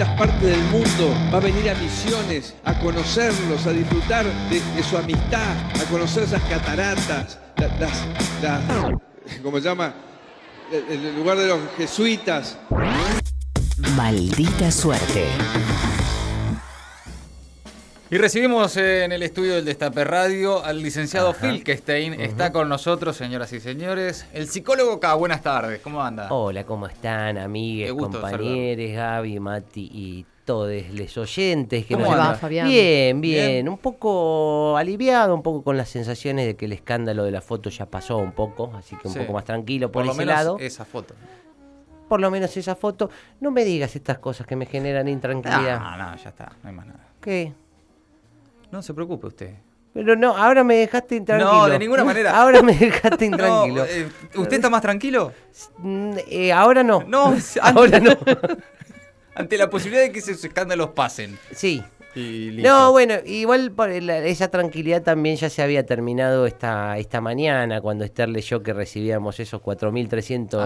distintas partes del mundo, va a venir a misiones, a conocerlos, a disfrutar de, su amistad, a conocer esas cataratas, las, las, ¿cómo se llama? El lugar de los jesuitas. Maldita suerte. Y recibimos en el estudio del Destape Radio al licenciado Filkestein. Está con nosotros, señoras y señores. El psicólogo acá, buenas tardes. ¿Cómo anda? Hola, ¿cómo están, amigues, compañeros, Gaby, Mati y todos los oyentes? Que ¿Cómo va, Fabián? Bien, bien, Un poco aliviado, un poco con las sensaciones de que el escándalo de la foto ya pasó un poco, así que un poco más tranquilo por, por lo ese menos lado. Esa foto por lo menos esa foto. No me digas estas cosas que me generan intranquilidad. No, no, ya está, no hay más nada. ¿Qué? No se preocupe usted. Pero no, ahora me dejaste intranquilo. No, de ninguna manera. Ahora me dejaste intranquilo. Eh, ¿Usted está más tranquilo? Mm, eh, ahora no. No, ahora no. Ante la posibilidad de que esos escándalos pasen. Sí. No, bueno, igual por esa tranquilidad también ya se había terminado esta, esta mañana cuando Esther leyó que recibíamos esos 4.300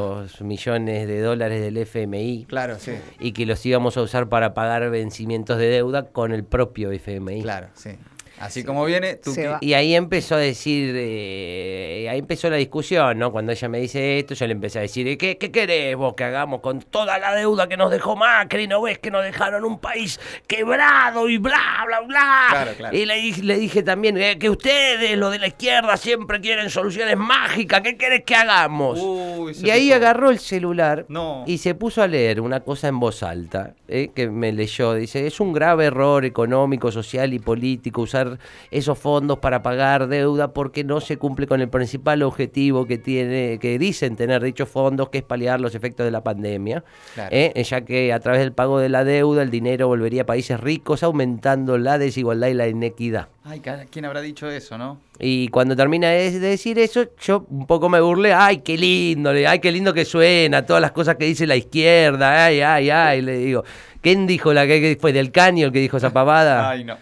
ah. millones de dólares del FMI. Claro, sí. Y que los íbamos a usar para pagar vencimientos de deuda con el propio FMI. Claro, sí. Así como viene, tú Y ahí empezó a decir, eh, ahí empezó la discusión, ¿no? Cuando ella me dice esto, yo le empecé a decir, ¿qué, ¿qué querés vos que hagamos con toda la deuda que nos dejó Macri? ¿No ves que nos dejaron un país quebrado y bla, bla, bla? Y le, le dije también, eh, que ustedes, los de la izquierda, siempre quieren soluciones mágicas, ¿qué querés que hagamos? y ahí agarró el celular y se puso a leer una cosa en voz alta, eh, que me leyó, dice, es un grave error económico, social y político usar esos fondos para pagar deuda porque no se cumple con el principal objetivo que tiene, que dicen tener dichos fondos, que es paliar los efectos de la pandemia, ¿eh? ya que a través del pago de la deuda el dinero volvería a países ricos, aumentando la desigualdad y la inequidad. Ay, ¿quién habrá dicho eso, no? Y cuando termina de decir eso, yo un poco me burlé, ay, qué lindo, ay, qué lindo que suena, todas las cosas que dice la izquierda, ay, ay, ay, le digo, ¿quién dijo la que fue del caño el que dijo esa pavada? ay, no.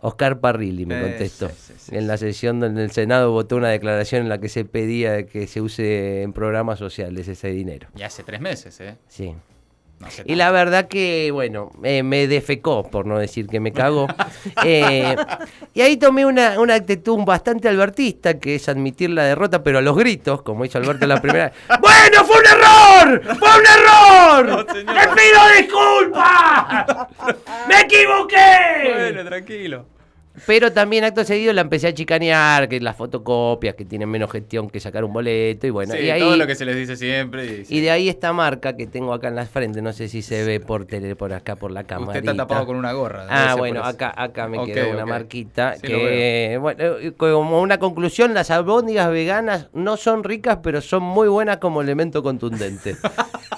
Oscar Parrilli me contestó. en la sesión donde el Senado votó una declaración en la que se pedía que se use en programas sociales ese dinero. Y hace tres meses, ¿eh? Sí y la verdad que, bueno, me defecó, por no decir que me cagó. Eh, y ahí tomé una, una, actitud bastante albertista, que es admitir la derrota, pero a los gritos, como hizo Alberto la primera. ¡Bueno, fue un error! ¡Fue un error! ¡Le pido disculpas! ¡Me equivoqué! Bueno, tranquilo. Pero también acto seguido la empecé a chicanear, que las fotocopias, que tienen menos gestión que sacar un boleto y bueno. y ahí, todo lo que se les dice siempre. Y, de ahí esta marca que tengo acá en la frente, no sé si se ve por tele, por acá, por la cámara. Usted está tapado con una gorra. Ah, bueno, acá, acá me quedó una marquita que, bueno, eh, como una conclusión, las albóndigas veganas no son ricas, pero son muy buenas como elemento contundente.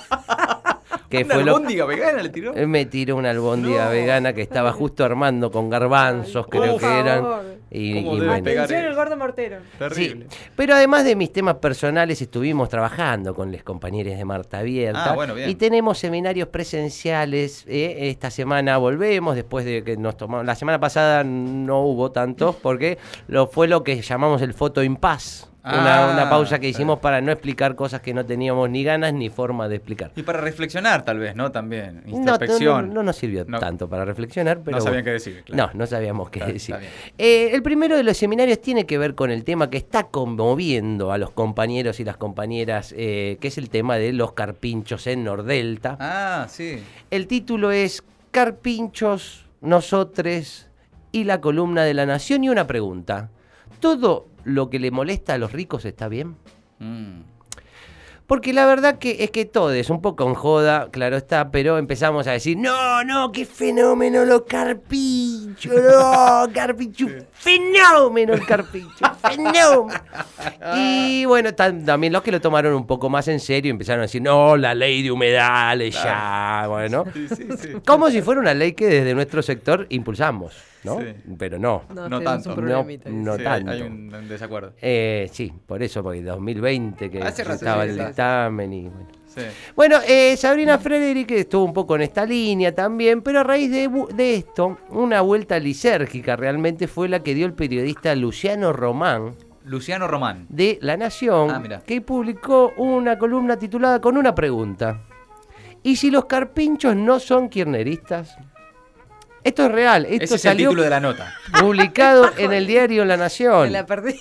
¿Una fue albóndiga vegana le tiró? Me tiró una albóndiga vegana que estaba justo armando con garbanzos, creo que eran. Y, y el gordo mortero. Terrible. pero además de mis temas personales, estuvimos trabajando con los compañeros de Marta Abierta. Ah, y tenemos seminarios presenciales. Eh, esta semana volvemos, después de que nos tomamos. La semana pasada no hubo tantos, porque lo, fue lo que llamamos el foto impas una, ah, pausa que hicimos para no explicar cosas que no teníamos ni ganas ni forma de explicar. Y para reflexionar, tal vez, ¿no? También. Introspección. No, nos sirvió tanto para reflexionar, pero. No sabían qué decir, No, no sabíamos qué decir. Eh, el primero de los seminarios tiene que ver con el tema que está conmoviendo a los compañeros y las compañeras, eh, que es el tema de los carpinchos en Nordelta. Ah, sí. El título es Carpinchos, Nosotres y la columna de la Nación. Y una pregunta. ¿Todo lo que le molesta a los ricos está bien? Mm. Porque la verdad que es que todo es un poco en joda, claro está, pero empezamos a decir, no, no, qué fenómeno lo carpincho, no, carpincho, fenómeno el carpincho, fenómeno. Y bueno, también los que lo tomaron un poco más en serio empezaron a decir, no, la ley de humedales ya, bueno. Como si fuera una ley que desde nuestro sector impulsamos. ¿No? Pero no. No, tanto. no, tanto. Hay un, desacuerdo. Eh, sí, por eso, porque 2020 que estaba el dictamen y bueno. Bueno, eh, Sabrina Frederick estuvo un poco en esta línea también, pero a raíz de, de, esto, una vuelta lisérgica realmente fue la que dio el periodista Luciano Román. Luciano Román. De La Nación, ah, que publicó una columna titulada Con una pregunta. ¿Y si los carpinchos no son kirneristas? Esto es real. Esto Ese es el título de la nota. publicado en el diario La Me Nación. la perdí.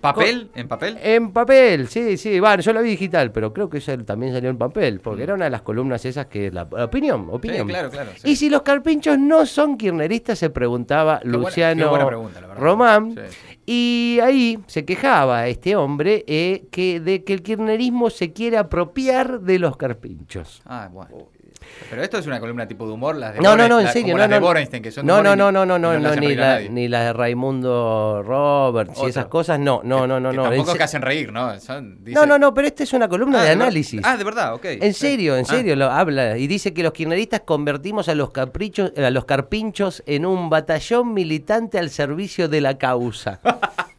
¿Papel? ¿En papel? En papel, sí, sí. Bueno, yo la vi digital, pero creo que eso también salió en papel, porque era una de las columnas esas que la, la opinión, opinión. Mm. Sí, claro, claro. sí. Y si los carpinchos no son kirneristas, se preguntaba Qué Luciano buena pregunta, la verdad. Román. Sí. Y ahí se quejaba este hombre eh, que, de que el kirnerismo se quiere apropiar de los carpinchos. Ah, bueno. Pero esto es una columna tipo de humor, las de No, no, no, en la- serio, no, las de no. Borenstein, que son de No, no, no, no, no, no, no, ni, la- ni las de Raimundo Roberts y esas cosas, no, no, no, no, Que no. Tampoco en que hacen reír, ¿no? Son- No, dice- no, no, pero esta es una columna Ah, de análisis. Ah, de verdad, ok. En serio, en Ah. serio, lo habla y dice que los kirchneristas convertimos a los caprichos, a los carpinchos en un batallón militante al servicio de la causa.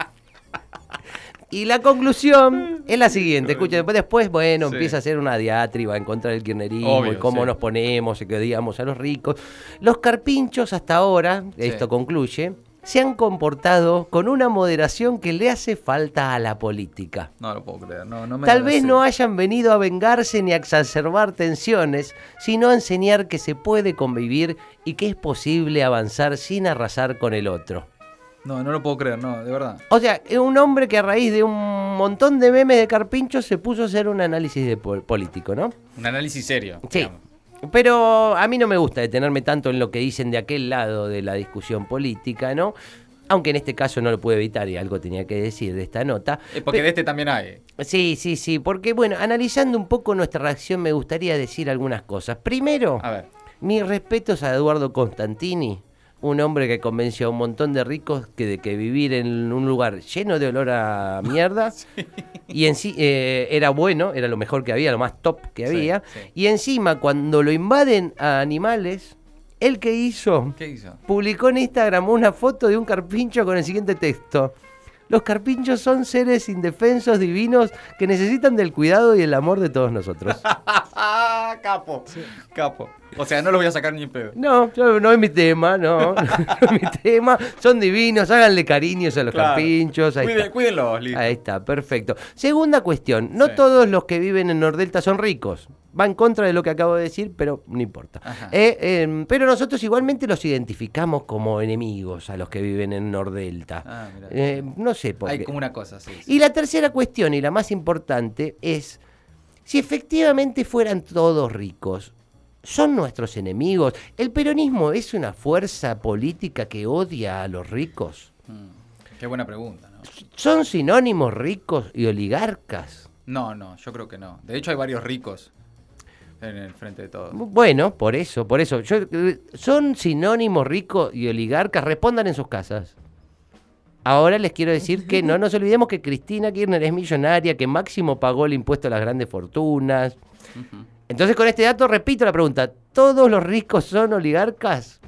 Y la conclusión es la siguiente, escuchen, después, bueno, Sí. empieza a hacer una diatriba en contra del kirchnerismo Obvio, y cómo sí. nos ponemos y que odiamos a los ricos. Los carpinchos hasta ahora, esto concluye, se han comportado con una moderación que le hace falta a la política. No lo puedo creer. No, no me Tal vez no hayan venido a vengarse ni a exacerbar tensiones, sino a enseñar que se puede convivir y que es posible avanzar sin arrasar con el otro. No, no lo puedo creer, no, de verdad. O sea, es un hombre que a raíz de un montón de memes de carpinchos se puso a hacer un análisis de pol- político, ¿no? Un análisis serio. Sí. digamos. Pero a mí no me gusta detenerme tanto en lo que dicen de aquel lado de la discusión política, ¿no? Aunque en este caso no lo puedo evitar y algo tenía que decir de esta nota. Eh, porque de este también hay. Sí, sí, sí, porque bueno, analizando un poco nuestra reacción me gustaría decir algunas cosas. Primero, A ver. mis respetos a Eduardo Constantini, un hombre que convenció a un montón de ricos que de que vivir en un lugar lleno de olor a mierda y en sí eh, era bueno, era lo mejor que había, lo más top que había. sí. Y encima cuando lo invaden a animales, ¿el que hizo? ¿Qué hizo? publicó en Instagram una foto de un carpincho con el siguiente texto. Los carpinchos son seres indefensos, divinos, que necesitan del cuidado y el amor de todos nosotros. Ah, capo. Capo. O sea, no lo voy a sacar ni en pedo. No, yo- no es mi tema, no. no es mi tema. Son divinos, háganle cariños a los Claro. carpinchos. Ahí Cuide- está. cuídenlos, listo. Ahí está, perfecto. Segunda cuestión, no Sí. todos los que viven en Nordelta son ricos. Va en contra de lo que acabo de decir, pero no importa. Eh, em, pero nosotros igualmente los identificamos como enemigos a los que viven en Nordelta. Ah. Eh, no sé por Hay qué. como una cosa, sí. sí. Y la tercera cuestión, y la más importante, es si efectivamente fueran todos ricos, ¿son nuestros enemigos? ¿El peronismo es una fuerza política que odia a los ricos? Mm, Qué buena pregunta, ¿no? ¿Son sinónimos ricos y oligarcas? No, no, yo creo que no. De hecho, hay varios ricos en el frente de todos. Bueno, por eso, por eso. Yo, eh, ¿Son sinónimos ricos y oligarcas? Respondan en sus casas. Ahora les quiero decir que no nos olvidemos que Cristina Kirchner es millonaria, que Máximo pagó el impuesto a las grandes fortunas. Entonces con este dato repito la pregunta, ¿todos los ricos son oligarcas?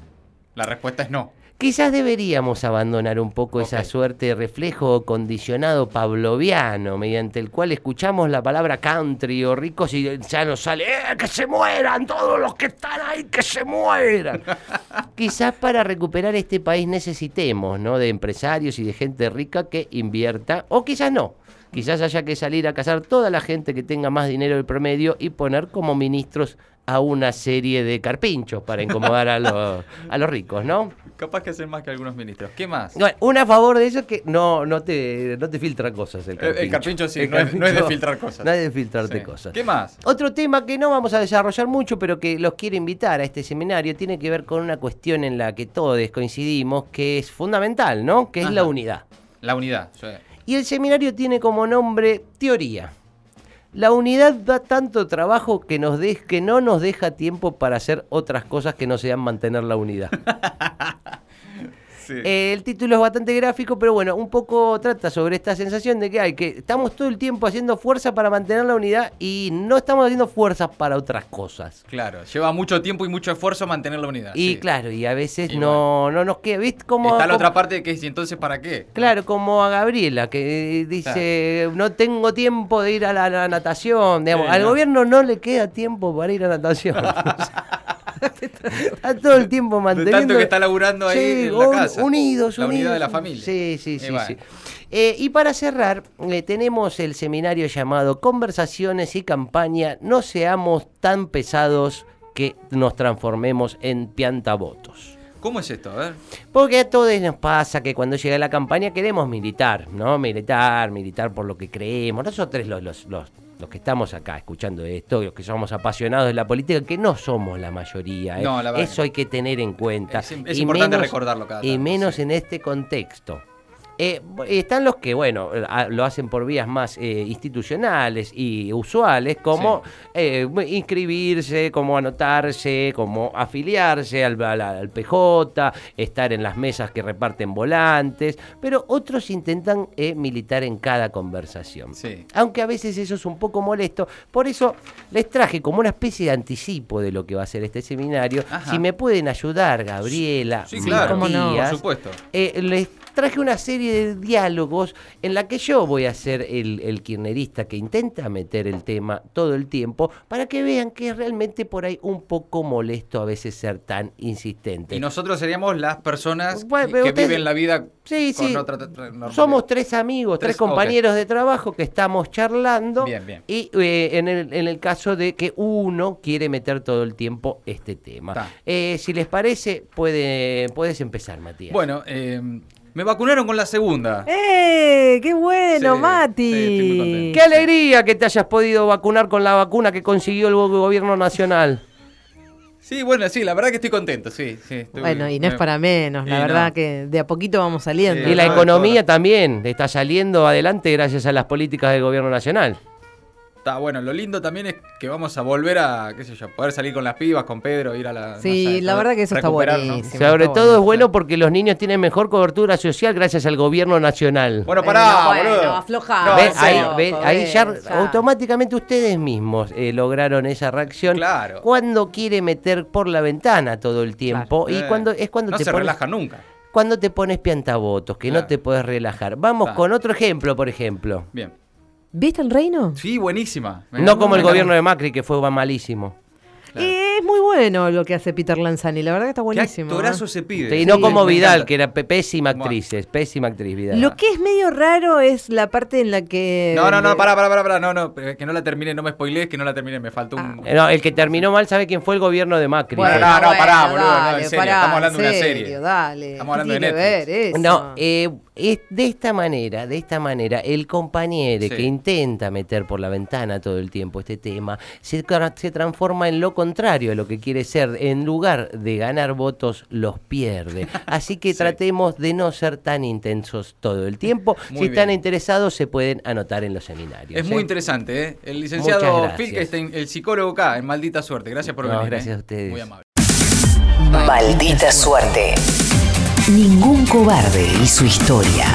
La respuesta es no. Quizás deberíamos abandonar un poco esa suerte de reflejo condicionado pavloviano, mediante el cual escuchamos la palabra country o ricos y ya nos sale, ¡eh, que se mueran todos los que están ahí, que se mueran! Quizás para recuperar este país necesitemos, ¿no? De empresarios y de gente rica que invierta, o quizás no. Quizás haya que salir a cazar toda la gente que tenga más dinero del promedio y poner como ministros a una serie de carpinchos para incomodar a los, a los ricos, ¿no? Capaz que hacen más que algunos ministros. ¿Qué más? Bueno, un a favor de eso es que no, no, te, no te filtra cosas el carpincho. el carpincho sí, El no es- no es de filtrar cosas. No es de filtrarte Sí. cosas. ¿Qué más? Otro tema que no vamos a desarrollar mucho, pero que los quiero invitar a este seminario, tiene que ver con una cuestión en la que todos coincidimos, que es fundamental, ¿no? Que es la unidad. La unidad. sí. Y el seminario tiene como nombre teoría. La unidad da tanto trabajo que, nos que no nos deja tiempo para hacer otras cosas que no sean mantener la unidad. Sí. Eh, el título es bastante gráfico, pero bueno, un poco trata sobre esta sensación de que hay que estamos todo el tiempo haciendo fuerza para mantener la unidad y no estamos haciendo fuerza para otras cosas. Claro, lleva mucho tiempo y mucho esfuerzo mantener la unidad. Y sí. claro, y a veces Y no, no nos queda, ¿viste? Como, Está la como- otra parte que es, ¿y entonces para qué? Claro, como a Gabriela, que dice, no tengo tiempo de ir a la, la natación. Digamos, Sí, al no. gobierno no le queda tiempo para ir a natación. está todo el tiempo De manteniendo... tanto que está laburando ahí Sí, en la casa. Unidos, La unidad de la familia. Sí, sí, Y sí. Eh, y para cerrar, eh, tenemos el seminario llamado Conversaciones y Campaña, no seamos tan pesados que nos transformemos en piantavotos. ¿Cómo es esto? A ver. Porque a todos nos pasa que cuando llega la campaña queremos militar, ¿no? Militar, militar por lo que creemos. Nosotros los, los, los, los que estamos acá escuchando esto, los que somos apasionados de la política, que no somos la mayoría. ¿eh? No, la verdad Eso hay que tener en cuenta. Es, es importante recordarlo cada Y tanto, menos sí. en este contexto. Eh, están los que, bueno, lo hacen por vías más eh, institucionales y usuales, como eh, inscribirse, como anotarse, como afiliarse al, al- al PJ, estar en las mesas que reparten volantes, pero otros intentan militar en cada conversación. Sí. Aunque a veces eso es un poco molesto, por eso les traje como una especie de anticipo de lo que va a ser este seminario. Ajá. Si me pueden ayudar, Gabriela, Sí, Por supuesto. les traje una serie de diálogos en la que yo voy a ser el, el kirchnerista que intenta meter el tema todo el tiempo para que vean que es realmente por ahí un poco molesto a veces ser tan insistente. Y nosotros seríamos las personas Bueno, que, ustedes- viven la vida Sí, con sí. otra. Somos tres amigos, tres, compañeros de trabajo que estamos charlando. Bien, bien. Y eh, en, el, en el caso de que uno quiere meter todo el tiempo este tema. Eh, si les parece, puede, puedes empezar, Matías. Bueno, eh, me vacunaron con la segunda. ¡Eh! ¡Qué bueno, Sí, Mati! sí, estoy muy contento. Qué alegría que te hayas podido vacunar con la vacuna que consiguió el go- gobierno nacional. Sí, bueno, sí, la verdad que estoy contento, sí. sí estoy- Bueno, y no es para menos, la Y verdad no. que de a poquito vamos saliendo. Sí, Y la no, economía también está saliendo adelante gracias a las políticas del gobierno nacional. Está bueno, lo lindo también es que vamos a volver a, qué sé yo, poder salir con las pibas, con Pedro, ir a la... Sí, no sé, la poder verdad que eso está buenísimo. Sobre está todo bueno. es bueno porque los niños tienen mejor cobertura social gracias al gobierno nacional. Bueno, pará, Bueno, bueno, boludo. aflojá. No, ahí, ya, ya. automáticamente ustedes mismos eh, lograron esa reacción. Claro. Cuando quiere meter por la ventana todo el tiempo y Eh, cuando es cuando no te se pones, relaja nunca. cuando te pones piantavotos, que no Claro. te puedes relajar. Vamos Claro. con otro ejemplo, por ejemplo. Bien. ¿Viste el reino? Sí, buenísima. Me No como el gobierno de Macri que fue malísimo. Claro. Y es muy bueno lo que hace Peter Lanzani, la verdad que está ¿Qué buenísimo. actorazo ¿eh? se pide? Sí, no Sí, como me Vidal, encanta. que era pésima actriz, es pésima actriz Vidal. Lo que es medio raro es la parte en la que... No, no, no, pará, pará, pará, pará, no, no, que no la termine, no me spoilees, que no la termine, me faltó un... No, el que terminó mal sabe quién fue el gobierno de Macri. Bueno, No, no, bueno, pará, boludo, no, en serio, pará, estamos hablando de una serie. Dale, Estamos hablando ¿qué de Netflix. ver eso? No, eh, es de esta manera, de esta manera, el compañero Sí. que intenta meter por la ventana todo el tiempo este tema, se transforma en lo contrario de lo que quiere ser. En lugar de ganar votos, los pierde. Así que Sí. tratemos de no ser tan intensos todo el tiempo. Muy si están interesados, se pueden anotar en los seminarios. Es ¿eh? muy interesante, ¿eh? El licenciado. Filkestein, el psicólogo acá, en Maldita Suerte. Gracias por No, venir. gracias ¿eh? a ustedes. Muy amable. Maldita suerte. Ningún cobarde y su historia.